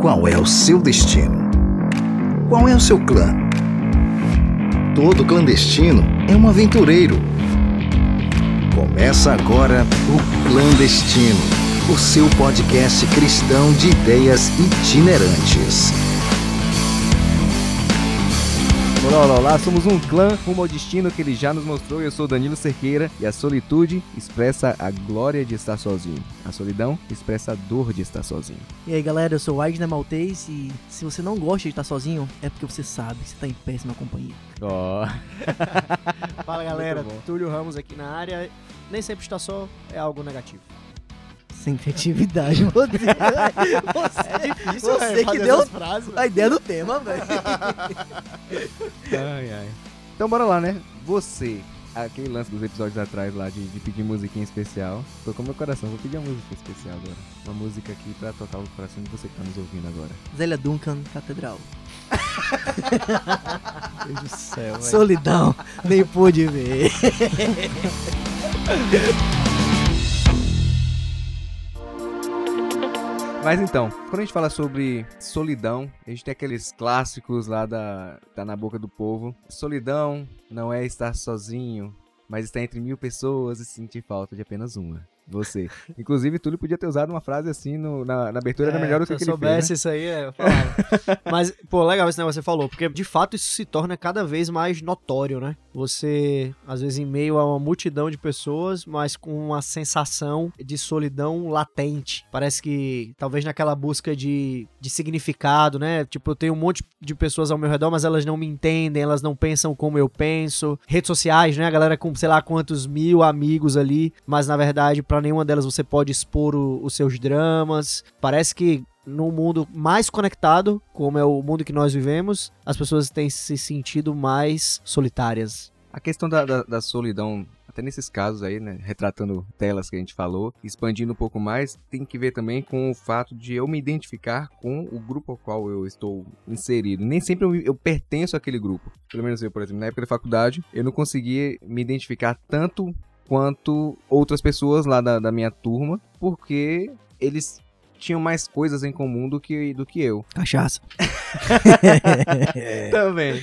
Qual é o seu destino? Qual é o seu clã? Todo clandestino é um aventureiro. Começa agora o Clandestino, o seu podcast cristão de ideias itinerantes. Olá, olá, olá, somos um clã rumo ao destino que ele já nos mostrou. Eu sou Danilo Cerqueira e a solitude expressa a glória de estar sozinho. A solidão expressa a dor de estar sozinho. E aí galera, eu sou o Wagner Maltês e se você não gosta de estar sozinho, é porque você sabe que você está em péssima companhia. Ó, Fala galera. Túlio Ramos aqui na área. Nem sempre estar só é algo negativo. Sem criatividade, você. você, você que deu frases. a ideia do tema, velho. ai, ai. Então bora lá, né? Você, aquele lance dos episódios atrás lá de, de pedir musiquinha especial, tocou meu coração. Vou pedir uma música especial agora. Uma música aqui pra tocar o coração de você que tá nos ouvindo agora. Zélia Duncan, Catedral. Meu Deus do céu, velho. Solidão, nem pude ver. Mas então, quando a gente fala sobre solidão, a gente tem aqueles clássicos lá da tá na boca do povo. Solidão não é estar sozinho, mas estar entre mil pessoas e sentir falta de apenas uma. Você. Inclusive, Túlio podia ter usado uma frase assim no- na, na abertura, era melhor do que, É, que ele fez. soubesse isso aí, é, eu falava. Mas, pô, legal esse negócio que você falou, porque de fato isso se torna cada vez mais notório, né? Você, às vezes, em meio a uma multidão de pessoas, mas com uma sensação de solidão latente. Parece que, talvez naquela busca de, de significado, né? Tipo, eu tenho um monte de pessoas ao meu redor, mas elas não me entendem, elas não pensam como eu penso. Redes sociais, né? A galera com sei lá quantos mil amigos ali, mas na verdade, pra nenhuma delas você pode expor o- os seus dramas. Parece que num mundo mais conectado, como é o mundo que nós vivemos, as pessoas têm se sentido mais solitárias. A questão da, da, da solidão, até nesses casos aí, né, retratando telas que a gente falou, expandindo um pouco mais, tem que ver também com o fato de eu me identificar com o grupo ao qual eu estou inserido. Nem sempre eu, eu pertenço àquele grupo. Pelo menos eu, por exemplo, na época da faculdade, eu não conseguia me identificar tanto quanto outras pessoas lá da, da minha turma, porque eles tinham mais coisas em comum do que, do que eu. Cachaça. Também.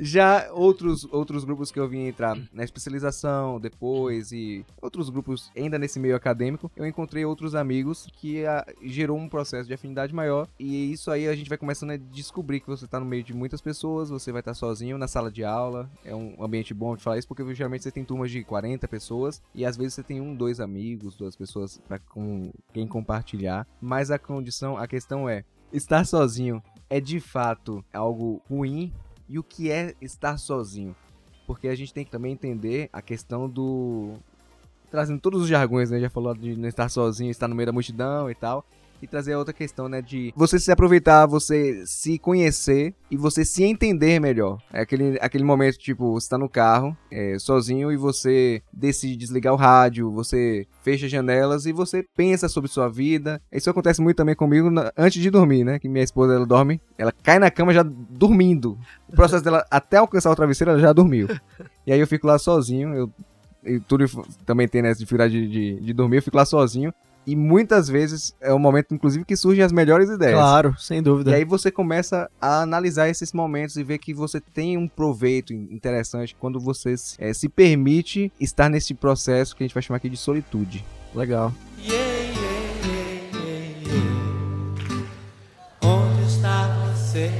Já outros, outros grupos que eu vim entrar na especialização depois e outros grupos ainda nesse meio acadêmico, eu encontrei outros amigos que ah, gerou um processo de afinidade maior e isso aí a gente vai começando a descobrir que você tá no meio de muitas pessoas, você vai estar sozinho na sala de aula, é um ambiente bom de falar isso porque geralmente você tem turmas de 40 pessoas e às vezes você tem um, dois amigos, duas pessoas para com quem compartilhar, mas a condição, a questão é estar sozinho é de fato algo ruim e o que é estar sozinho. Porque a gente tem que também entender a questão do. Trazendo todos os jargões, né? Já falou de não estar sozinho, estar no meio da multidão e tal. E trazer outra questão, né? De você se aproveitar, você se conhecer e você se entender melhor. É aquele, aquele momento, tipo, você tá no carro, é, sozinho, e você decide desligar o rádio, você fecha as janelas e você pensa sobre sua vida. Isso acontece muito também comigo na- antes de dormir, né? Que minha esposa, ela dorme, ela cai na cama já dormindo. O processo dela até alcançar o travesseiro, ela já dormiu. E aí eu fico lá sozinho, eu e tudo também tem essa dificuldade de, de, de dormir, eu fico lá sozinho. E muitas vezes é o momento, inclusive, que surgem as melhores ideias. Claro, sem E dúvida. aí você começa a analisar esses momentos e ver que você tem um proveito interessante quando você eh, se permite estar nesse processo que a gente vai chamar aqui de solitude. Legal. Onde está você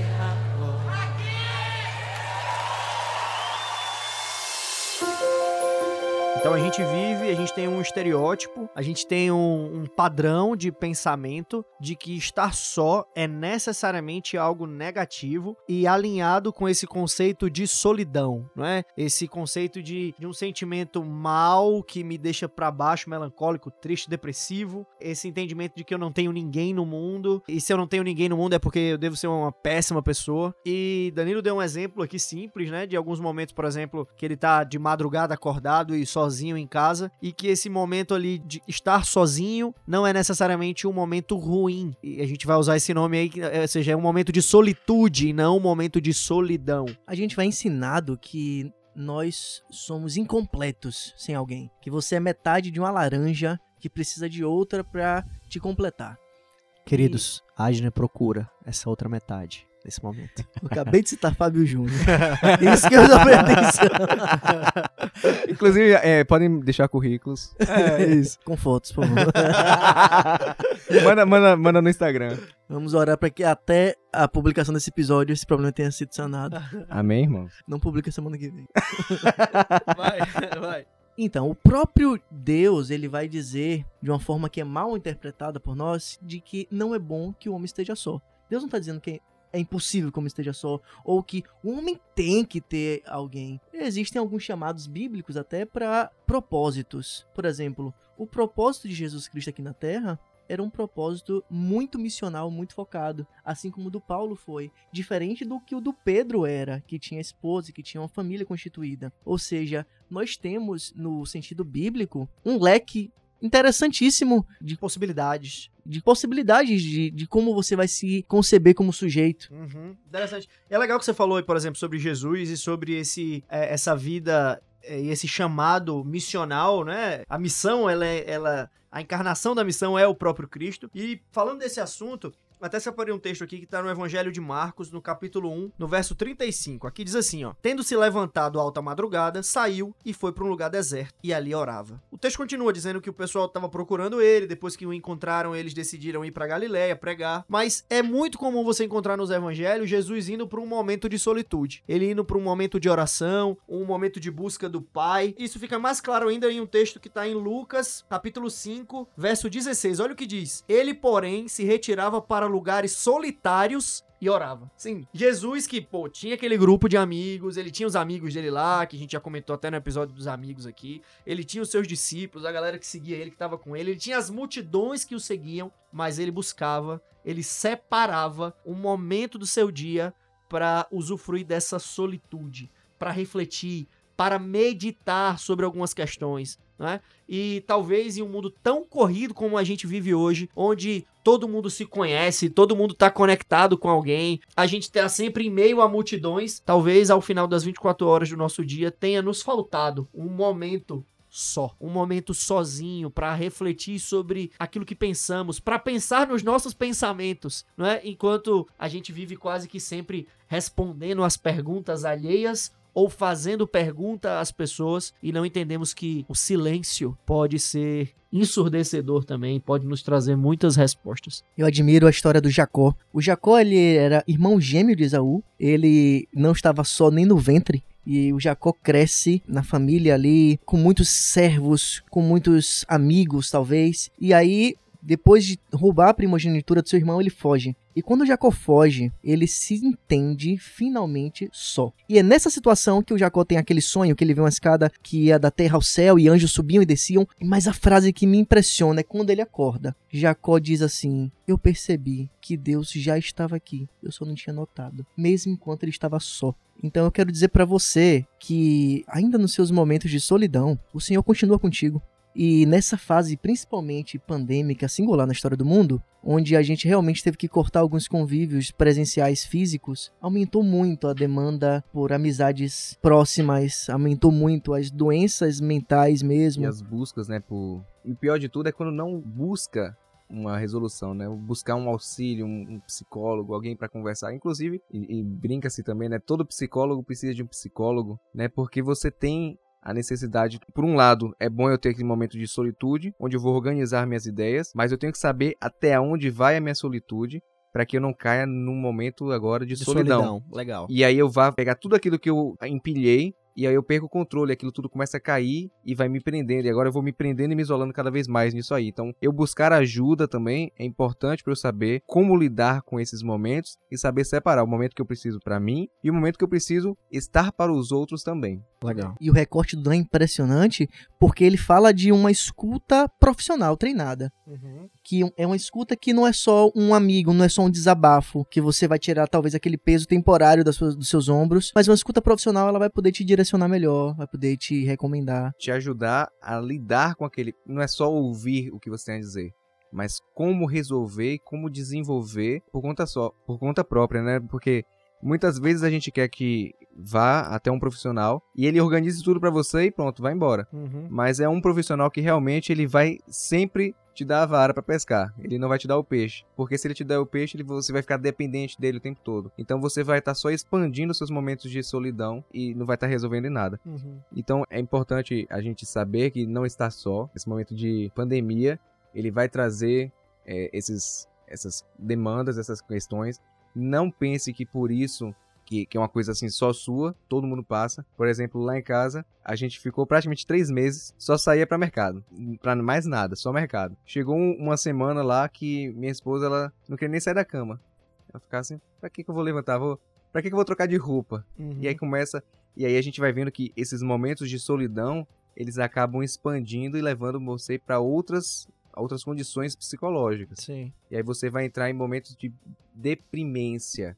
a gente vive, a gente tem um estereótipo, a gente tem um, um padrão de pensamento de que estar só é necessariamente algo negativo e alinhado com esse conceito de solidão, não é? Esse conceito de, de um sentimento mal que me deixa pra baixo, melancólico, triste, depressivo. Esse entendimento de que eu não tenho ninguém no mundo e se eu não tenho ninguém no mundo é porque eu devo ser uma péssima pessoa. E Danilo deu um exemplo aqui simples, né? De alguns momentos, por exemplo, que ele tá de madrugada acordado e sozinho em casa e que esse momento ali de estar sozinho não é necessariamente um momento ruim. E a gente vai usar esse nome aí, que, eh, ou seja, é um momento de solitude e não um momento de solidão. A gente vai ensinado que nós somos incompletos sem alguém. Que você é metade de uma laranja que precisa de outra pra te completar. Queridos, Adner procura essa outra metade nesse momento. Eu acabei de citar Fábio Júnior. Isso que eu tô atenção. Inclusive, é, podem deixar currículos. É isso. Com fotos, por favor. manda, manda, manda no Instagram. Vamos orar para que até a publicação desse episódio esse problema tenha sido sanado. Amém, irmão? Não publica semana que vem. Vai, vai. Então, o próprio Deus, ele vai dizer, de uma forma que é mal interpretada por nós, de que não é bom que o homem esteja só. Deus não está dizendo que é impossível que esteja só, ou que o homem tem que ter alguém. Existem alguns chamados bíblicos até para propósitos. Por exemplo, o propósito de Jesus Cristo aqui na Terra era um propósito muito missional, muito focado, assim como o do Paulo foi, diferente do que o do Pedro era, que tinha esposa, que tinha uma família constituída. Ou seja, nós temos, no sentido bíblico, um leque interessantíssimo De possibilidades. de possibilidades de, de como você vai se conceber como sujeito. Uhum. Interessante. É legal que você falou, por exemplo, sobre Jesus e sobre esse, é, essa vida é, e esse chamado missional, né? A missão, ela, é- ela, a encarnação da missão é o próprio Cristo. E falando desse assunto, até separei um texto aqui que está no Evangelho de Marcos, no capítulo 1, no verso 35. Aqui diz assim, ó: Tendo se levantado alta madrugada, saiu e foi para um lugar deserto e ali orava. Texto continua dizendo que o pessoal estava procurando ele, depois que o encontraram, eles decidiram ir para Galiléia pregar. Mas é muito comum você encontrar nos evangelhos Jesus indo para um momento de solitude. Ele indo para um momento de oração, um momento de busca do Pai. Isso fica mais claro ainda em um texto que está em Lucas, capítulo 5, verso 16. Olha o que diz: Ele, porém, se retirava para lugares solitários e orava. Sim, Jesus que, pô, tinha aquele grupo de amigos, ele tinha os amigos dele lá, que a gente já comentou até no episódio dos amigos aqui. Ele tinha os seus discípulos, a galera que seguia ele, que tava com ele. Ele tinha as multidões que o seguiam, mas ele buscava, ele separava um momento do seu dia para usufruir dessa solitude, para refletir, para meditar sobre algumas questões, né? E talvez em um mundo tão corrido como a gente vive hoje, onde todo mundo se conhece, todo mundo tá conectado com alguém, a gente tá sempre em meio a multidões, talvez ao final das 24 horas do nosso dia tenha nos faltado um momento só, um momento sozinho para refletir sobre aquilo que pensamos, para pensar nos nossos pensamentos, não é? Enquanto a gente vive quase que sempre respondendo às perguntas alheias ou fazendo pergunta às pessoas e não entendemos que o silêncio pode ser ensurdecedor também, pode nos trazer muitas respostas. Eu admiro a história do Jacó. O Jacó, ele era irmão gêmeo de Esaú. Ele não estava só nem no ventre. E o Jacó cresce na família ali, com muitos servos, com muitos amigos, talvez. E aí, depois de roubar a primogenitura do seu irmão, ele foge. E quando Jacó foge, ele se entende finalmente só. E é nessa situação que o Jacó tem aquele sonho que ele vê uma escada que ia da terra ao céu e anjos subiam e desciam. Mas a frase que me impressiona é quando ele acorda. Jacó diz assim: Eu percebi que Deus já estava aqui, eu só não tinha notado, mesmo enquanto ele estava só. Então eu quero dizer para você que ainda nos seus momentos de solidão, o Senhor continua contigo. E nessa fase, principalmente pandêmica, singular na história do mundo, onde a gente realmente teve que cortar alguns convívios presenciais físicos, aumentou muito a demanda por amizades próximas, aumentou muito as doenças mentais mesmo. E as buscas, né, por... E o pior de tudo é quando não busca uma resolução, né? Buscar um auxílio, um, psicólogo, alguém para conversar. Inclusive, e, e brinca-se também, né? Todo psicólogo precisa de um psicólogo, né? Porque você tem a necessidade. Por um lado, é bom eu ter aquele momento de solitude, onde eu vou organizar minhas ideias, mas eu tenho que saber até onde vai a minha solitude para que eu não caia num momento agora de, solidão. Legal. E aí eu vá pegar tudo aquilo que eu empilhei e aí eu perco o controle, aquilo tudo começa a cair e vai me prendendo. E agora eu vou me prendendo e me isolando cada vez mais nisso aí. Então, eu buscar ajuda também é importante para eu saber como lidar com esses momentos e saber separar o momento que eu preciso para mim e o momento que eu preciso estar para os outros também. Legal. E o recorte do Dan é impressionante porque ele fala de uma escuta profissional, treinada. Que é uma escuta que não é só um amigo, não é só um desabafo, que você vai tirar talvez aquele peso temporário das suas, dos seus ombros, mas uma escuta profissional ela vai poder te direcionar melhor, vai poder te recomendar. Te ajudar a lidar com aquele. Não é só ouvir o que você tem a dizer. Mas como resolver e como desenvolver por conta só, por conta própria, né? Porque muitas vezes a gente quer que vá até um profissional e ele organize tudo para você e pronto, vai embora. Uhum. Mas é um profissional que realmente ele vai sempre te dar a vara pra pescar. Ele não vai te dar o peixe. Porque se ele te der o peixe, ele- você vai ficar dependente dele o tempo todo. Então você vai estar só expandindo seus momentos de solidão e não vai estar resolvendo em nada. Uhum. Então é importante a gente saber que não está só. Esse momento de pandemia, ele vai trazer é, esses, essas demandas, essas questões. Não pense que por isso, que, que é uma coisa assim só sua, todo mundo passa. Por exemplo, lá em casa, a gente ficou praticamente três meses, só saía para mercado. Pra mais nada, só mercado. Chegou um- uma semana lá que minha esposa, ela não queria nem sair da cama. Ela ficava assim, pra que, que eu vou levantar? Vou, pra que, que eu vou trocar de roupa? Uhum. E aí começa. E aí a gente vai vendo que esses momentos de solidão, eles acabam expandindo e levando você para outras outras condições psicológicas. Sim. E aí você vai entrar em momentos de deprimência,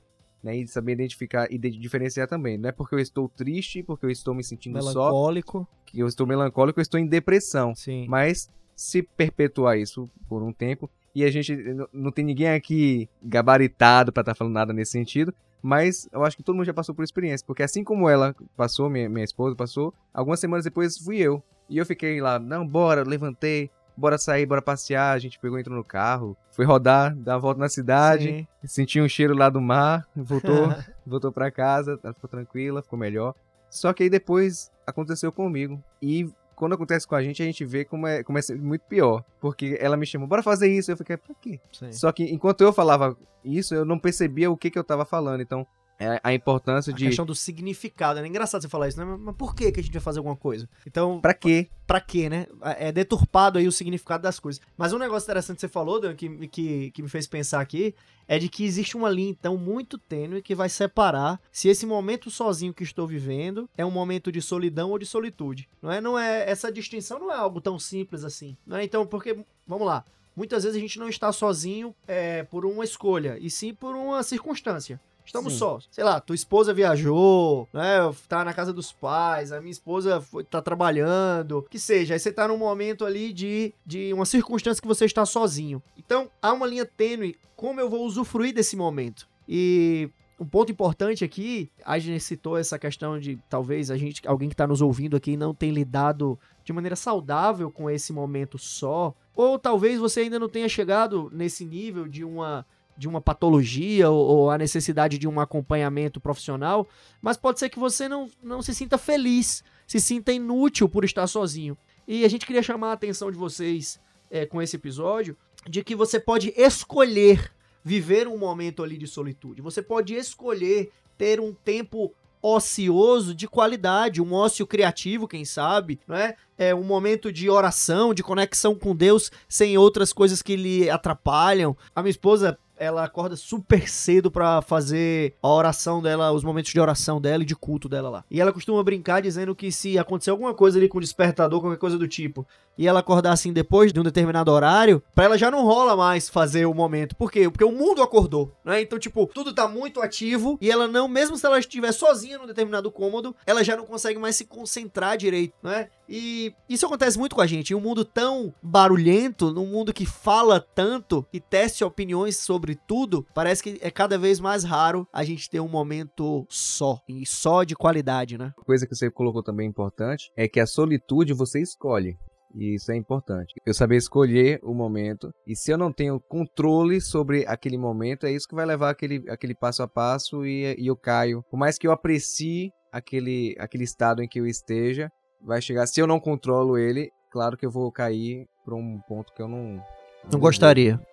né? E saber identificar e de- diferenciar também. Não é porque eu estou triste, porque eu estou me sentindo só, Melancólico. que eu estou melancólico, eu estou em depressão. Sim. Mas se perpetuar isso por um tempo, e a gente não tem ninguém aqui gabaritado pra estar falando nada nesse sentido, mas eu acho que todo mundo já passou por experiência, porque assim como ela passou, minha, minha esposa passou, algumas semanas depois fui eu. E eu fiquei lá, não, bora, levantei, bora sair, bora passear, a gente pegou, entrou no carro, foi rodar, dar uma volta na cidade, Sim. senti um cheiro lá do mar, voltou, voltou pra casa, ela ficou tranquila, ficou melhor. Só que aí depois aconteceu comigo. E quando acontece com a gente, a gente vê como é, como é muito pior. Porque ela me chamou, bora fazer isso. Eu fiquei, pra quê? Sim. Só que enquanto eu falava isso, eu não percebia o que, que eu tava falando. Então, é a importância A de. questão do significado. É engraçado você falar isso, né? Mas por que, que a gente vai fazer alguma coisa? Então, Pra quê? pra quê, né? É deturpado aí o significado das coisas. Mas um negócio interessante que você falou, Dan, que, que, que me fez pensar aqui, é de que existe uma linha, então, muito tênue que vai separar se esse momento sozinho que estou vivendo é um momento de solidão ou de solitude. Não é? Não é essa distinção não é algo tão simples assim. Não é? Então, porque, vamos lá, muitas vezes a gente não está sozinho é, por uma escolha, e sim por uma circunstância. Estamos Sim. sós. Sei lá, tua esposa viajou, né? Tá na casa dos pais, a minha esposa foi, tá trabalhando, que seja. Aí você tá num momento ali de, de uma circunstância que você está sozinho. Então, há uma linha tênue. Como eu vou usufruir desse momento? E um ponto importante aqui, a gente citou essa questão de talvez a gente, alguém que está nos ouvindo aqui não tenha lidado de maneira saudável com esse momento só, ou talvez você ainda não tenha chegado nesse nível de uma de uma patologia ou, ou a necessidade de um acompanhamento profissional, mas pode ser que você não, não se sinta feliz, se sinta inútil por estar sozinho. E a gente queria chamar a atenção de vocês é, com esse episódio de que você pode escolher viver um momento ali de solitude. Você pode escolher ter um tempo ocioso de qualidade, um ócio criativo, quem sabe, não é? É um momento de oração, de conexão com Deus, sem outras coisas que lhe atrapalham. A minha esposa, ela acorda super cedo pra fazer a oração dela, os momentos de oração dela e de culto dela lá. E ela costuma brincar dizendo que se acontecer alguma coisa ali com o despertador, qualquer coisa do tipo, e ela acordar assim depois de um determinado horário, pra ela já não rola mais fazer o momento. Por quê? Porque o mundo acordou, né? Então, tipo, tudo tá muito ativo e ela não, mesmo se ela estiver sozinha num determinado cômodo, ela já não consegue mais se concentrar direito, né? E isso acontece muito com a gente. Em um mundo tão barulhento, num mundo que fala tanto e teste opiniões sobre tudo, parece que é cada vez mais raro a gente ter um momento só. E só de qualidade, né? coisa que você colocou também importante é que a solitude você escolhe. E isso é importante. Eu saber escolher o momento. E se eu não tenho controle sobre aquele momento, é isso que vai levar aquele, aquele passo a passo e, e eu caio. Por mais que eu aprecie aquele, aquele estado em que eu esteja, vai chegar. Se eu não controlo ele, claro que eu vou cair para um ponto que eu não. Não gostaria. Yeah,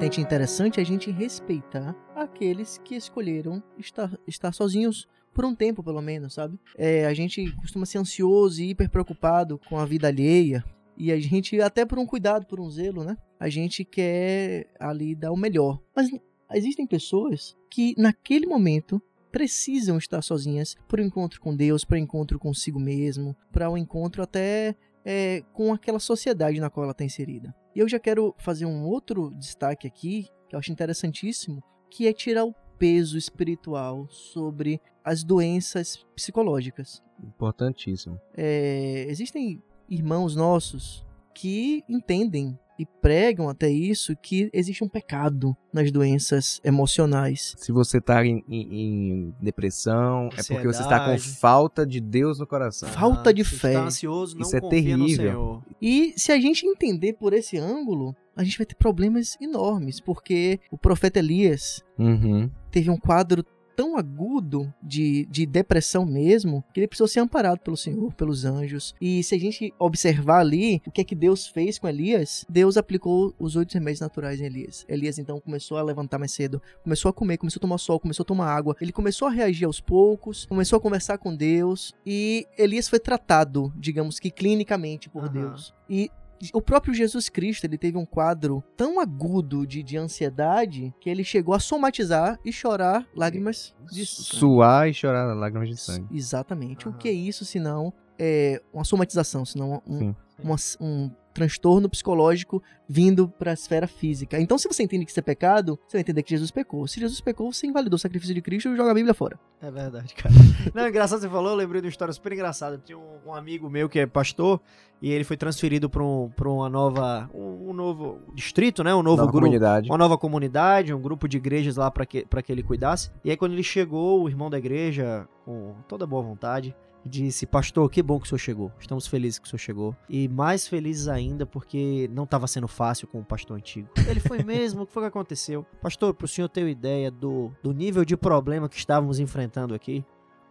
vertente interessante é a gente respeitar aqueles que escolheram estar, estar sozinhos por um tempo, pelo menos, sabe? É, a gente costuma ser ansioso e hiper preocupado com a vida alheia. E a gente, até por um cuidado, por um zelo, né? A gente quer ali dar o melhor. Mas existem pessoas que, naquele momento, precisam estar sozinhas para o encontro com Deus, para o encontro consigo mesmo, para o encontro até é, com aquela sociedade na qual ela está inserida. E eu já quero fazer um outro destaque aqui, que eu acho interessantíssimo, que é tirar o peso espiritual sobre as doenças psicológicas. Importantíssimo. É, existem irmãos nossos que entendem e pregam até isso que existe um pecado nas doenças emocionais. Se você tá em, em- em depressão, é porque você está com Ansiedade. falta de Deus no coração. Falta de se fé. Tá ansioso, não Isso é terrível. Senhor. E se a gente entender por esse ângulo, a gente vai ter problemas enormes, porque o profeta Elias Uhum. teve um quadro tão agudo de, de depressão mesmo, que ele precisou ser amparado pelo Senhor, pelos anjos. E se a gente observar ali o que é que Deus fez com Elias, Deus aplicou os oito remédios naturais em Elias. Elias então começou a levantar mais cedo, começou a comer, começou a tomar sol, começou a tomar água. Ele começou a reagir aos poucos, começou a conversar com Deus e Elias foi tratado, digamos que clinicamente por Aham. Deus. E o próprio Jesus Cristo, ele teve um quadro tão agudo de, de ansiedade que ele chegou a somatizar e chorar lágrimas de sangue. Suar e chorar lágrimas de sangue. Exatamente. O Aham. que é isso, senão é uma somatização, senão um, Sim. Uma- um transtorno psicológico vindo para a esfera física. Então, se você entende que isso é pecado, você vai entender que Jesus pecou. Se Jesus pecou, você invalidou o sacrifício de Cristo e joga a Bíblia fora. É verdade, cara. Não, engraçado você falou, eu lembrei de uma história super engraçada. Tinha um, um amigo meu que é pastor e ele foi transferido para um, pra uma nova, um, um novo distrito, né? Um novo Nova grupo. comunidade. Uma nova comunidade, um grupo de igrejas lá para que, pra que ele cuidasse. E aí, quando ele chegou, o irmão da igreja, com toda boa vontade, disse: Pastor, que bom que o senhor chegou. Estamos felizes que o senhor chegou. E mais felizes ainda porque não estava sendo fácil com o pastor antigo. Ele foi mesmo, o que foi que aconteceu? Pastor, para o senhor ter uma ideia do, do nível de problema que estávamos enfrentando aqui,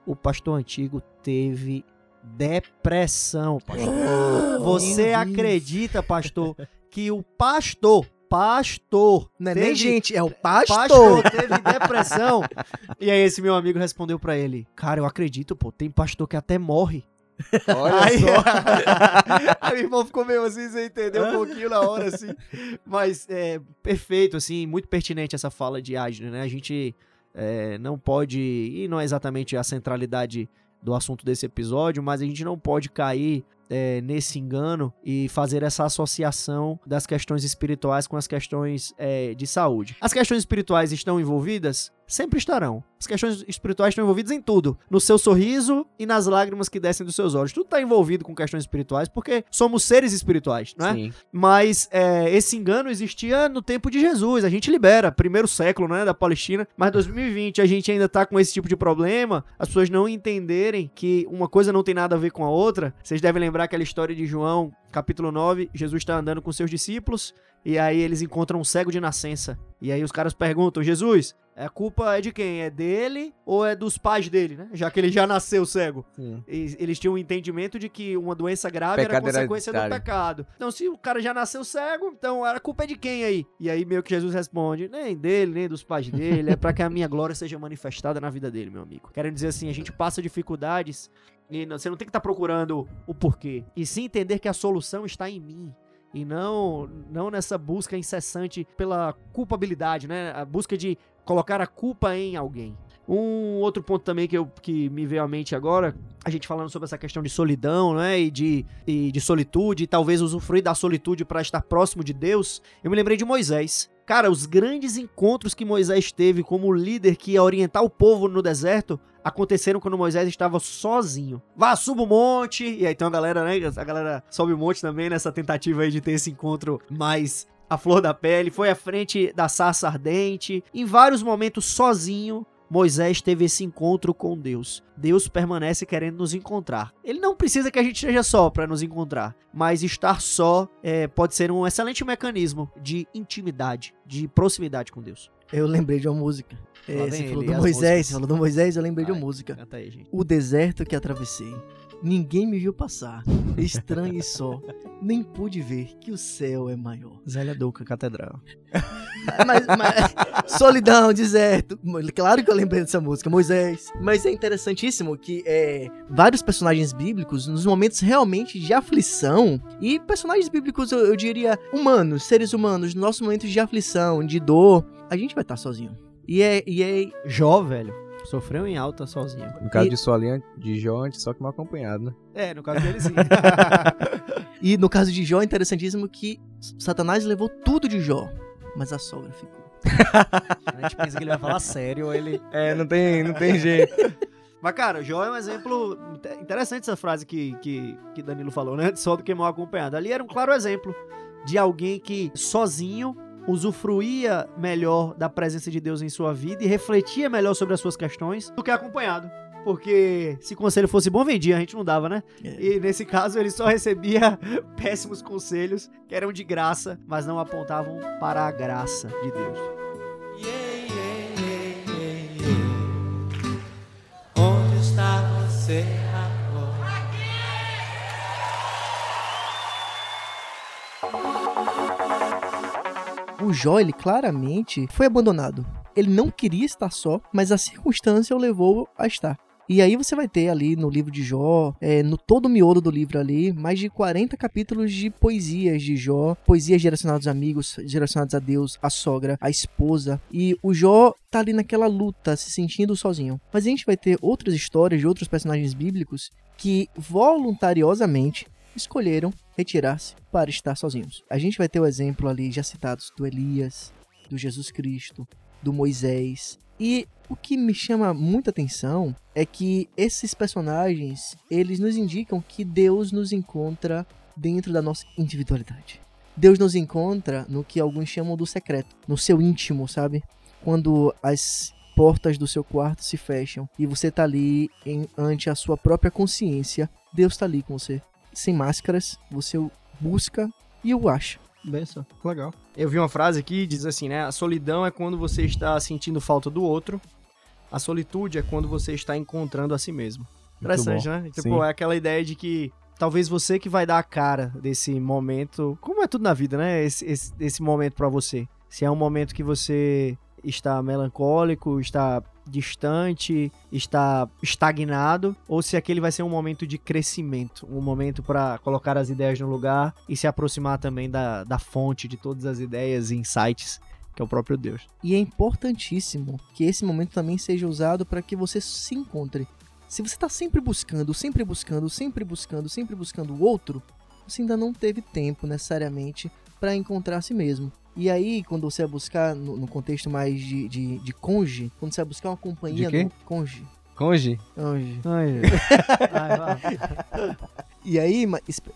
o pastor antigo teve depressão, pastor. Você acredita, pastor, que o pastor, pastor, Não é teve- nem gente, é o pastor. pastor teve depressão. e aí esse meu amigo respondeu pra ele: "Cara, eu acredito, pô, tem pastor que até morre". Olha aí, só. aí meu irmão ficou meio assim, você entendeu um pouquinho na hora, assim. Mas é perfeito, assim, muito pertinente essa fala de Agnes, né? A gente é, não pode, e não é exatamente a centralidade do assunto desse episódio, mas a gente não pode cair é, nesse engano e fazer essa associação das questões espirituais com as questões é, de saúde. As questões espirituais estão envolvidas? Sempre estarão. As questões espirituais estão envolvidas em tudo. No seu sorriso e nas lágrimas que descem dos seus olhos. Tudo está envolvido com questões espirituais porque somos seres espirituais, não é? Sim. Mas é, esse engano existia no tempo de Jesus. A gente libera, primeiro século, né, da Palestina. Mas 2020 a gente ainda tá com esse tipo de problema. As pessoas não entenderem que uma coisa não tem nada a ver com a outra. Vocês devem lembrar aquela história de João, capítulo 9. Jesus está andando com seus discípulos e aí eles encontram um cego de nascença. E aí os caras perguntam: Jesus, a culpa é de quem? É dele ou é dos pais dele, né? Já que ele já nasceu cego. Sim. E- Eles tinham um entendimento de que uma doença grave era Pecado consequência do hereditário. pecado. Então, se o cara já nasceu cego, então a culpa é de quem aí? E aí meio que Jesus responde: nem dele, nem dos pais dele, é pra que a minha glória seja manifestada na vida dele, meu amigo. Querem dizer assim, a gente passa dificuldades e não- você não tem que estar procurando o porquê, e sim entender que a solução está em mim. E não, não nessa busca incessante pela culpabilidade, né? A busca de colocar a culpa em alguém. Um outro ponto também que, eu, que me veio à mente agora, a gente falando sobre essa questão de solidão, né? E de, e de solitude, e talvez usufruir da solitude para estar próximo de Deus. Eu me lembrei de Moisés. Cara, os grandes encontros que Moisés teve como líder que ia orientar o povo no deserto aconteceram quando Moisés estava sozinho. Vá, suba o monte. E aí tem uma galera, né? A galera sobe o monte também nessa tentativa aí de ter esse encontro mais a flor da pele. Foi à frente da sarça ardente. Em vários momentos sozinho. Moisés teve esse encontro com Deus. Deus permanece querendo nos encontrar. Ele não precisa que a gente esteja só para nos encontrar, mas estar só é, pode ser um excelente mecanismo de intimidade, de proximidade com Deus. Eu lembrei de uma música. É, você falou do Moisés, você falou do Moisés, eu lembrei de uma música. Canta aí, gente. O deserto que atravessei. Ninguém me viu passar. Estranho e só. Nem pude ver que o céu é maior. Zélia Duca, Catedral. Mas, mas- solidão, deserto. Claro que eu lembrei dessa música, Moisés. Mas é interessantíssimo que é, vários personagens bíblicos, nos momentos realmente de aflição, e personagens bíblicos, eu, eu diria, humanos, seres humanos, nos nossos momentos de aflição, de dor, a gente vai estar sozinho. E é, e é Jó, velho, sofreu em alta sozinho. No caso E- de Solinha, de Jó, antes, só que mal acompanhado, né? É, no caso dele sim. E no caso de Jó é interessantíssimo que Satanás levou tudo de Jó, mas a sogra ficou. a gente pensa que ele vai falar sério ou ele... É, não tem, não tem jeito. Mas, cara, Jó é um exemplo inte- interessante essa frase que, que, que Danilo falou, né? Só do que mal acompanhado. Ali era um claro exemplo de alguém que sozinho usufruía melhor da presença de Deus em sua vida e refletia melhor sobre as suas questões do que acompanhado. Porque se conselho fosse bom, vendia, a gente não dava, né? É. E nesse caso ele só recebia péssimos conselhos que eram de graça, mas não apontavam para a graça de Deus. Yeah, yeah, yeah, yeah, yeah. Onde está você O Jó, ele claramente foi abandonado. Ele não queria estar só, mas a circunstância o levou a estar. E aí você vai ter ali no livro de Jó, é, no todo o miolo do livro ali, mais de 40 capítulos de poesias de Jó, poesias direcionadas a amigos, direcionadas a Deus, a sogra, a esposa. E o Jó tá ali naquela luta, se sentindo sozinho. Mas a gente vai ter outras histórias de outros personagens bíblicos que voluntariosamente escolheram retirar-se para estar sozinhos. A gente vai ter o exemplo ali já citados do Elias, do Jesus Cristo, do Moisés. E o que me chama muita atenção é que esses personagens, eles nos indicam que Deus nos encontra dentro da nossa individualidade. Deus nos encontra no que alguns chamam do secreto, no seu íntimo, sabe? Quando as portas do seu quarto se fecham e você tá ali em, ante a sua própria consciência, Deus tá ali com você. Sem máscaras, você o busca e o acha. Benção, legal. Eu vi uma frase aqui, diz assim, né? A solidão é quando você está sentindo falta do outro. A solitude é quando você está encontrando a si mesmo. Interessante, bom. né? Tipo, Sim. é aquela ideia de que talvez você que vai dar a cara desse momento, como é tudo na vida, né? Esse, esse, esse momento pra você. Se é um momento que você está melancólico, está distante, está estagnado, ou se aquele vai ser um momento de crescimento, um momento pra colocar as ideias no lugar e se aproximar também da, da fonte de todas as ideias e insights, que é o próprio Deus. E é importantíssimo que esse momento também seja usado para que você se encontre. Se você está sempre buscando, sempre buscando, sempre buscando, sempre buscando o outro, você ainda não teve tempo necessariamente para encontrar a si mesmo. E aí, quando você vai buscar, no, no contexto mais de, de, de conge, quando você vai buscar uma companhia De quê? no conge. Conge? Conge. E aí,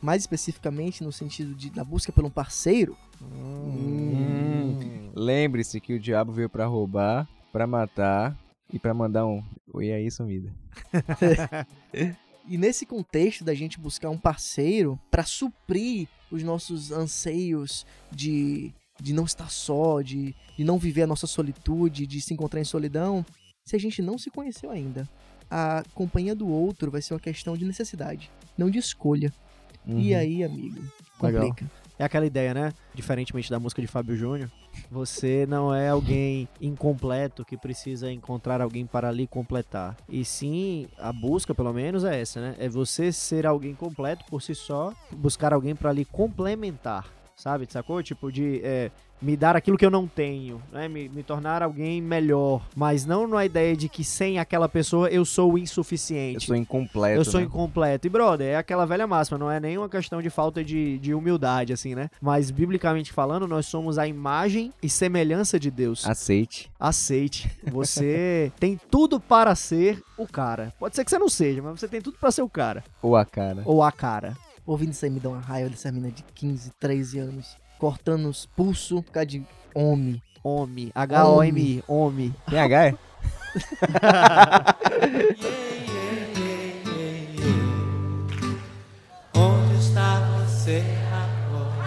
mais especificamente no sentido de, da busca por um parceiro, Hum. Lembre-se que o diabo veio pra roubar, pra matar e pra mandar um oi aí, sumida. E nesse contexto da gente buscar um parceiro para suprir os nossos anseios de, de não estar só, de, de não viver a nossa solitude, de se encontrar em solidão, se a gente não se conheceu ainda, a companhia do outro vai ser uma questão de necessidade, não de escolha. E Uhum. aí, amigo, Legal. complica. É aquela ideia, né? Diferentemente da música de Fábio Júnior, você não é alguém incompleto que precisa encontrar alguém para lhe completar. E sim, a busca, pelo menos, é essa, né? É você ser alguém completo por si só, buscar alguém para lhe complementar. Sabe, sacou? Tipo, de é, me dar aquilo que eu não tenho, né? Me, me tornar alguém melhor. Mas não na ideia de que sem aquela pessoa eu sou Eu insuficiente. sou incompleto. Eu sou né? incompleto. E, brother, é aquela velha máxima, não é nem uma questão de falta de, de humildade, assim, né? Mas, biblicamente falando, nós somos a imagem e semelhança de Deus. Aceite. Aceite. Você tem tudo para ser o cara. Pode ser que você não seja, mas você tem tudo para ser o cara. Ou a cara. Ou a cara. Ouvindo isso aí me dá uma raiva dessa menina de 15, 13 anos, cortando os pulsos por causa de homem. Homem. H-O-M-I. Homem. Tem H, é? Onde está você agora?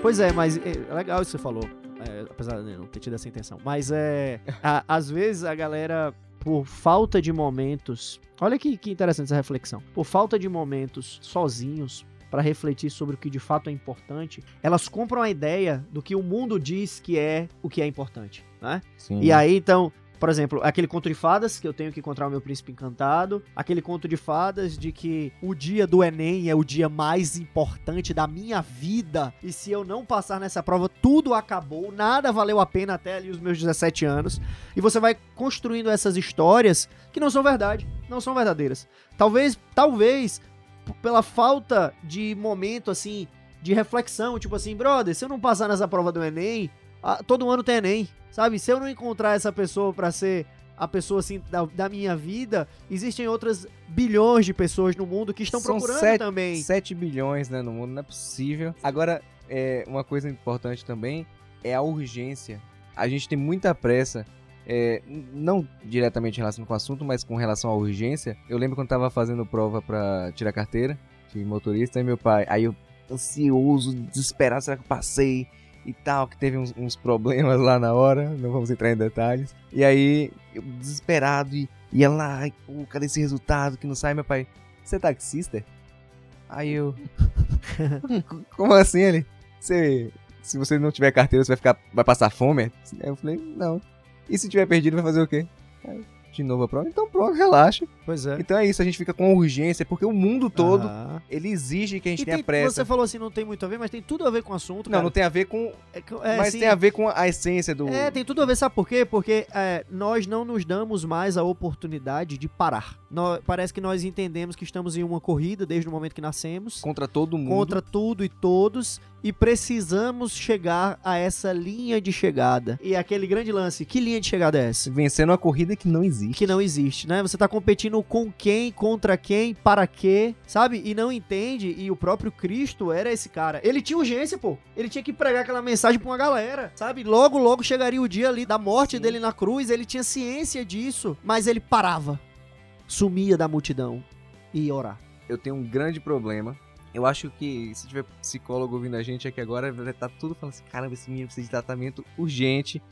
Pois é, mas é é legal isso que você falou. É, apesar de não ter tido essa intenção. Mas é. a- às vezes a galera, por falta de momentos. Olha que, que interessante essa reflexão. Por falta de momentos sozinhos para refletir sobre o que de fato é importante, elas compram a ideia do que o mundo diz que é o que é importante, né? Sim. E aí, então, por exemplo, aquele conto de fadas, que eu tenho que encontrar o meu príncipe encantado. Aquele conto de fadas de que o dia do Enem é o dia mais importante da minha vida. E se eu não passar nessa prova, tudo acabou, nada valeu a pena até ali os meus 17 anos. E você vai construindo essas histórias que não são verdade, não são verdadeiras. Talvez, talvez, pela falta de momento, assim, de reflexão, tipo assim, brother, se eu não passar nessa prova do Enem, ah, todo ano tem Enem, sabe? Se eu não encontrar essa pessoa pra ser a pessoa assim da, da minha vida, existem outras bilhões de pessoas no mundo que estão São procurando sete- também. 7 bilhões né, no mundo, não é possível. Agora, é, uma coisa importante também é a urgência. A gente tem muita pressa, é, não diretamente em relação com o assunto, mas com relação à urgência. Eu lembro quando tava fazendo prova pra tirar carteira de motorista, e meu pai, aí eu ansioso, desesperado, será que eu passei? E tal, que teve uns, uns problemas lá na hora, não vamos entrar em detalhes. E aí, eu desesperado, e ia lá, ai, pô, cadê esse resultado que não sai, meu pai? Você é taxista? Aí eu. Como assim ele? Você. Se você não tiver carteira, você vai ficar. vai passar fome? Aí eu falei, não. E se tiver perdido, vai fazer o quê? Aí, de novo a prova? Então pronto, relaxa. Pois é. Então é isso, a gente fica com urgência, porque o mundo todo, Ah. ele exige que a gente E tenha tem- pressa. Você falou assim, não tem muito a ver, mas tem tudo a ver com o assunto. Não, cara. não tem a ver com. É é, mas sim. tem a ver com a essência do. É, tem tudo a ver, sabe por quê? Porque é, nós não nos damos mais a oportunidade de parar. Nó- parece que nós entendemos que estamos em uma corrida desde o momento que nascemos, Contra todo mundo. contra tudo e todos, e precisamos chegar a essa linha de chegada. E aquele grande lance, que linha de chegada é essa? Vencendo uma corrida que não existe. Que não existe, né? Você tá competindo com quem, contra quem, para quê, sabe? E não entende, e o próprio Cristo era esse cara. Ele tinha urgência, pô. Ele tinha que pregar aquela mensagem pra uma galera, sabe? Logo, logo chegaria o dia ali da morte Sim. dele na cruz, ele tinha ciência disso, mas ele parava, sumia da multidão e ia orar. eu tenho um grande problema. Eu acho que se tiver psicólogo ouvindo a gente aqui agora, vai estar tudo falando assim: caramba, esse menino precisa de tratamento urgente.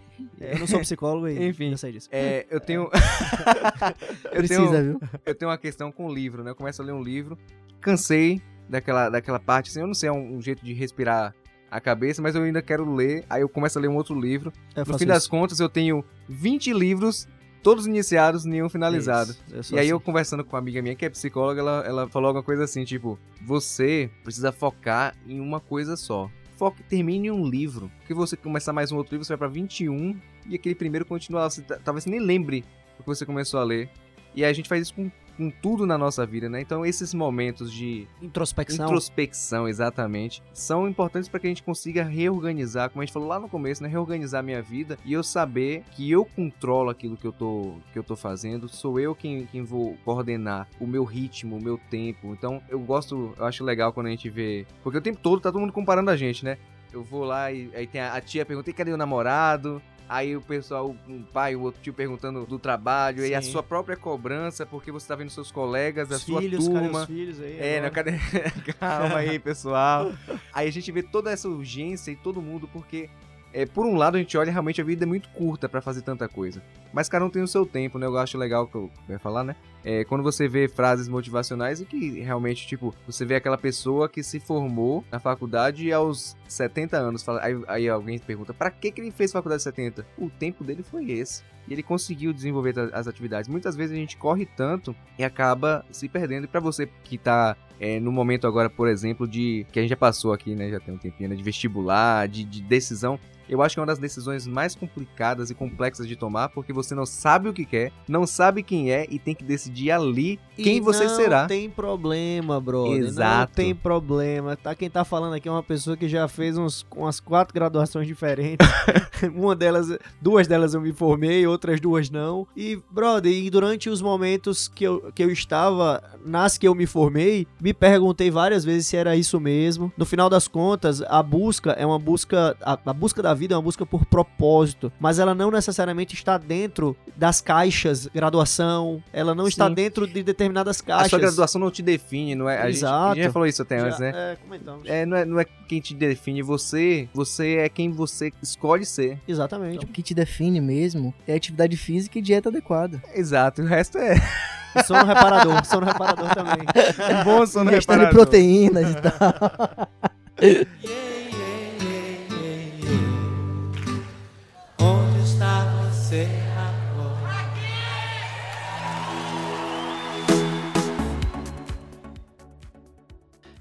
Eu não sou psicólogo e Enfim. eu sei disso. É, eu tenho. eu Precisa, tenho, viu? eu tenho uma questão com o livro, né? Eu começo a ler um livro, cansei daquela, daquela parte, assim, eu não sei, é um, um jeito de respirar a cabeça, mas eu ainda quero ler, aí eu começo a ler um outro livro. Eu No fim das isso. contas, eu tenho 20 livros, todos iniciados, nenhum finalizado. Isso, E aí assim. eu conversando com uma amiga minha que é psicóloga, ela, ela falou alguma coisa assim, tipo, você precisa focar em uma coisa só. Foque, termine um livro. Porque você começar mais um outro livro, você vai pra 21 e aquele primeiro continua. Você, ta- talvez você nem lembre o que você começou a ler. E a gente faz isso com, com tudo na nossa vida, né? Então esses momentos de introspecção. introspecção, exatamente, são importantes para que a gente consiga reorganizar, como a gente falou lá no começo, né? Reorganizar a minha vida e eu saber que eu controlo aquilo que eu tô, que eu tô fazendo, sou eu quem, quem vou coordenar o meu ritmo, o meu tempo. Então eu gosto, eu acho legal quando a gente vê. Porque o tempo todo tá todo mundo comparando a gente, né? Eu vou lá e aí tem a, a tia pergunta, "E cadê o namorado? Aí o pessoal, um pai, o outro tio perguntando do trabalho, e a Sim. sua própria cobrança, porque você tá vendo seus colegas, a Os sua filhos, cadê turma. os filhos aí? É, agora? Cadê? Calma aí, pessoal. Aí a gente vê toda essa urgência e todo mundo, porque, é, por um lado, a gente olha realmente a vida é muito curta pra fazer tanta coisa. Mas cada um tem o seu tempo, né? Eu acho legal que eu ia falar, né? É, quando você vê frases motivacionais e que realmente, tipo, você vê aquela pessoa que se formou na faculdade aos 70 anos. Fala, aí, aí alguém pergunta, pra que, que ele fez faculdade de 70? O tempo dele foi esse. E ele conseguiu desenvolver as atividades. Muitas vezes a gente corre tanto e acaba se perdendo. E pra você que tá é, no momento agora, por exemplo, de. que a gente já passou aqui, né? Já tem um tempinho, né? De vestibular, de, de decisão. Eu acho que é uma das decisões mais complicadas e complexas de tomar, porque você não sabe o que quer, não sabe quem é e tem que decidir ali quem E você não será. tem problema, brother. Não Exato. tem problema. Tá, quem tá falando aqui é uma pessoa que já fez uns, umas quatro graduações diferentes. uma delas, duas delas eu me formei, outras duas não. E, brother, e durante os momentos que eu, que eu estava, nas que eu me formei, me perguntei várias vezes se era isso mesmo. No final das contas, a busca é uma busca. A, a busca da vida é uma busca por propósito, mas ela não necessariamente está dentro das caixas graduação, ela não está Sim. dentro de determinadas A caixas. sua graduação não te define, não é? A gente, a Exato. gente já falou isso até antes, Já- né? É, comentamos. É, não é, não é quem te define, você, você é quem você escolhe ser. Exatamente. O que te define mesmo é atividade física e dieta adequada. Exato, o resto é Sono reparador, sono reparador também. um bom sono Ingestão de reparador. proteínas e tal. Yeah, yeah, yeah. Onde está você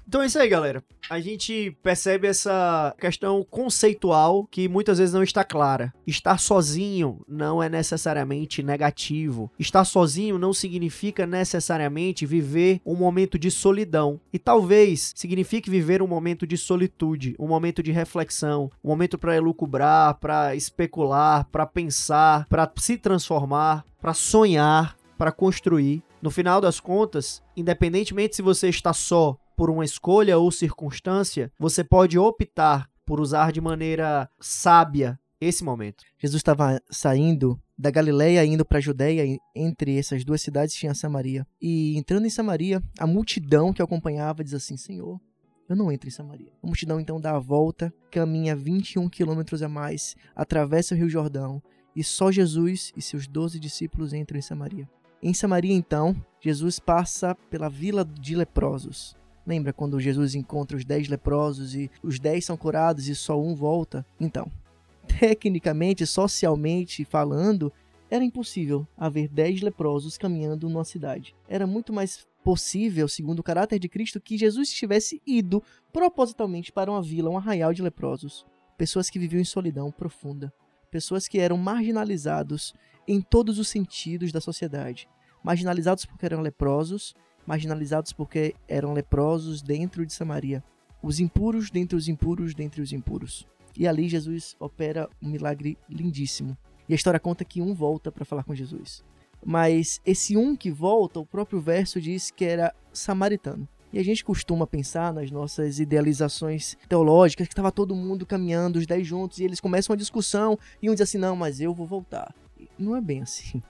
Então é isso aí, galera. A gente percebe essa questão conceitual que muitas vezes não está clara. Estar sozinho não é necessariamente negativo. Estar sozinho não significa necessariamente viver um momento de solidão. E talvez signifique viver um momento de solitude, um momento de reflexão, um momento para elucubrar, para especular, para pensar, para se transformar, para sonhar, para construir. No final das contas, independentemente se você está só por uma escolha ou circunstância, você pode optar por usar de maneira sábia esse momento. Jesus estava saindo da Galileia indo para a Judéia, entre essas duas cidades tinha Samaria. E entrando em Samaria, a multidão que acompanhava diz assim: Senhor, eu não entro em Samaria. A multidão então dá a volta, caminha 21 quilômetros a mais, atravessa o Rio Jordão, e só Jesus e seus doze discípulos entram em Samaria. Em Samaria, então, Jesus passa pela vila de leprosos. Lembra quando Jesus encontra os dez leprosos e os dez são curados e só um volta? Então, tecnicamente, socialmente falando, era impossível haver dez leprosos caminhando numa cidade. Era muito mais possível, segundo o caráter de Cristo, que Jesus tivesse ido propositalmente para uma vila, um arraial de leprosos. Pessoas que viviam em solidão profunda. Pessoas que eram marginalizados em todos os sentidos da sociedade. Marginalizados porque eram leprosos, marginalizados porque eram leprosos dentro de Samaria. Os impuros dentre os impuros dentre os impuros. E ali Jesus opera um milagre lindíssimo. E a história conta que um volta para falar com Jesus. Mas esse um que volta, o próprio verso diz que era samaritano. E a gente costuma pensar nas nossas idealizações teológicas que estava todo mundo caminhando, os dez juntos, e eles começam uma discussão e um diz assim: não, mas eu vou voltar. Não é bem assim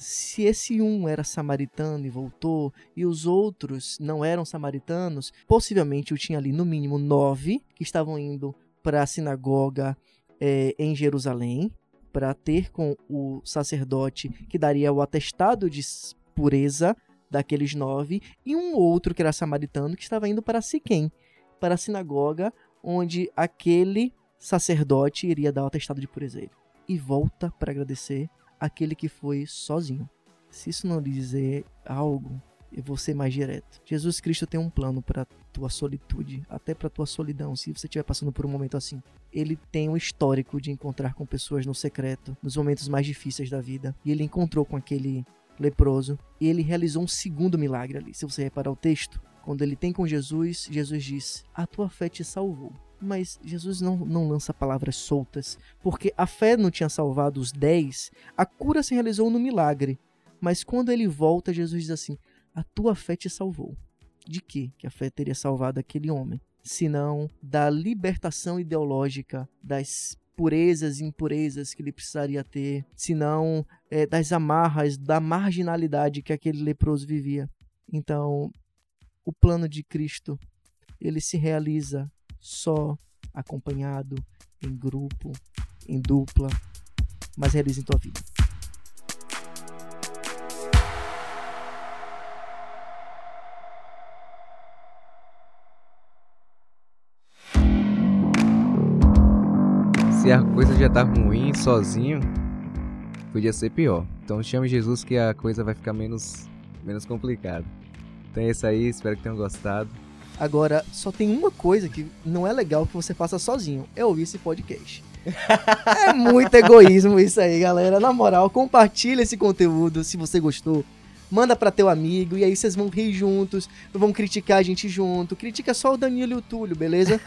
se esse um era samaritano e voltou, e os outros não eram samaritanos, possivelmente eu tinha ali no mínimo nove que estavam indo para a sinagoga é, em Jerusalém para ter com o sacerdote que daria o atestado de pureza daqueles nove, e um outro que era samaritano que estava indo para Siquém, para a sinagoga onde aquele sacerdote iria dar o atestado de pureza E volta para agradecer aquele que foi sozinho. Se isso não lhe dizer algo, eu vou ser mais direto. Jesus Cristo tem um plano para tua solitude, até para tua solidão, se você estiver passando por um momento assim. Ele tem um histórico de encontrar com pessoas no secreto, nos momentos mais difíceis da vida. E ele encontrou com aquele leproso e ele realizou um segundo milagre ali. Se você reparar o texto, quando ele tem com Jesus, Jesus diz: A tua fé te salvou. Mas Jesus não, não lança palavras soltas, porque a fé não tinha salvado os dez, a cura se realizou no milagre. Mas quando ele volta, Jesus diz assim: A tua fé te salvou. De que que a fé teria salvado aquele homem? Senão da libertação ideológica, das purezas e impurezas que ele precisaria ter, senão é, das amarras, da marginalidade que aquele leproso vivia. Então, o plano de Cristo, ele se realiza só, acompanhado, em grupo, em dupla, mas realiza em tua vida. Se a coisa já tá ruim sozinho, podia ser pior. Então chame Jesus que a coisa vai ficar menos, menos complicada. Então é isso aí, espero que tenham gostado. Agora, só tem uma coisa que não é legal que você faça sozinho: é ouvir esse podcast. é muito egoísmo isso aí, galera. Na moral, compartilha esse conteúdo se você gostou. Manda para teu amigo e aí vocês vão rir juntos, vão criticar a gente junto. Critica só o Danilo e o Túlio, beleza?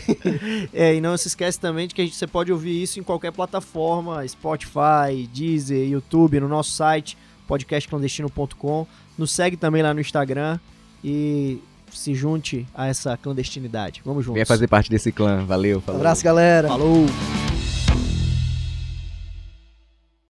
é, e não se esquece também de que a gente, você pode ouvir isso em qualquer plataforma, Spotify, Deezer, YouTube, no nosso site, podcastclandestino.com. Nos segue também lá no Instagram e se junte a essa clandestinidade. Vamos juntos. Venha fazer parte desse clã. Valeu. Falou. Um abraço, galera. Falou.